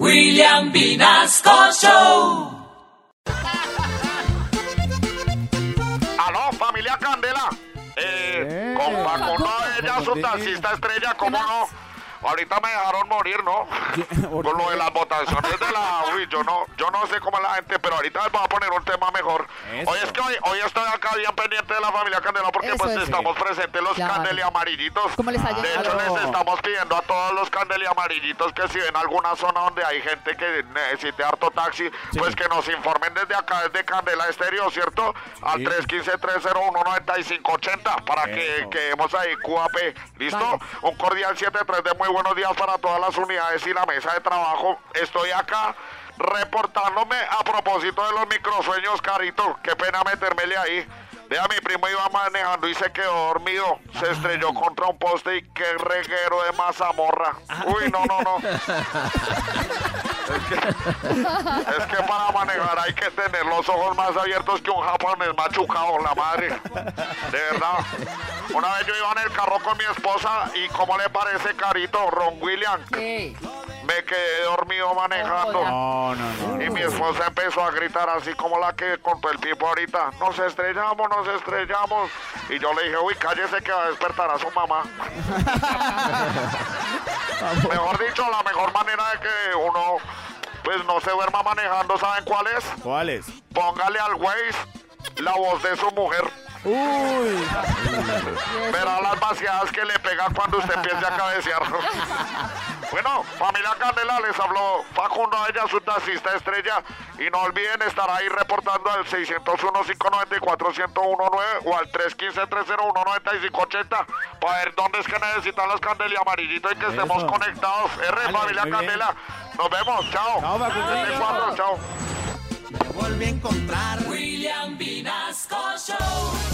William Vinasco Show. Aló, familia Candela. Eh, con Facundo ella, su taxista estrella, ¿cómo no? Ahorita me dejaron morir, ¿no? Con lo de las votaciones de la... Yo no, yo no sé cómo es la gente, pero ahorita les voy a poner un tema mejor. Hoy es que hoy, hoy estoy acá bien pendiente de la familia Candela porque Eso pues es. estamos presentes los Claro. Candeli amarillitos. ¿Cómo les ha De hecho, les estamos pidiendo a todos los Candeli amarillitos que si ven alguna zona donde hay gente que necesite harto taxi, pues que nos informen desde acá, desde Candela Estéreo, ¿cierto? Al 315-301-9580 para que Eso. quedemos ahí QAP. ¿Listo? Vale. Un cordial 7-3 de muy buenos días para todas las unidades y la mesa de trabajo. Estoy acá reportándome a propósito de los microsueños, Carito. Qué pena metérmele ahí. Vea, mi primo iba manejando y se quedó dormido. Se estrelló contra un poste y qué reguero de mazamorra. Uy, no, no, no. Es que, es que para manejar hay que tener los ojos más abiertos que un japonés machucado, la madre. De verdad. Una vez yo iba en el carro con mi esposa y ¿cómo le parece carito, Ron William? ¿Qué? Me quedé dormido manejando. No, no, no. Y mi esposa empezó a gritar así como la que contó el tipo ahorita. Nos estrellamos, nos estrellamos. Y yo le dije, uy, cállese que va a despertar a su mamá. mejor dicho, la mejor manera de que uno pues no se duerma manejando, ¿saben cuál es? ¿Cuáles? Póngale al Waze la voz de su mujer. Uy. Verá las vaciadas que le pega cuando usted empiece a cabecear. bueno, familia Candela, les habló Facundo a ella, su taxista estrella. Y no olviden estar ahí reportando al 601-594-1019 o al 315-301-9580 para ver dónde es que necesitan las Candela amarillitos y que estemos conectados. R, familia. Candela. Nos vemos, chao. Chao, Facundo. 74, chao. William Vinasco Show.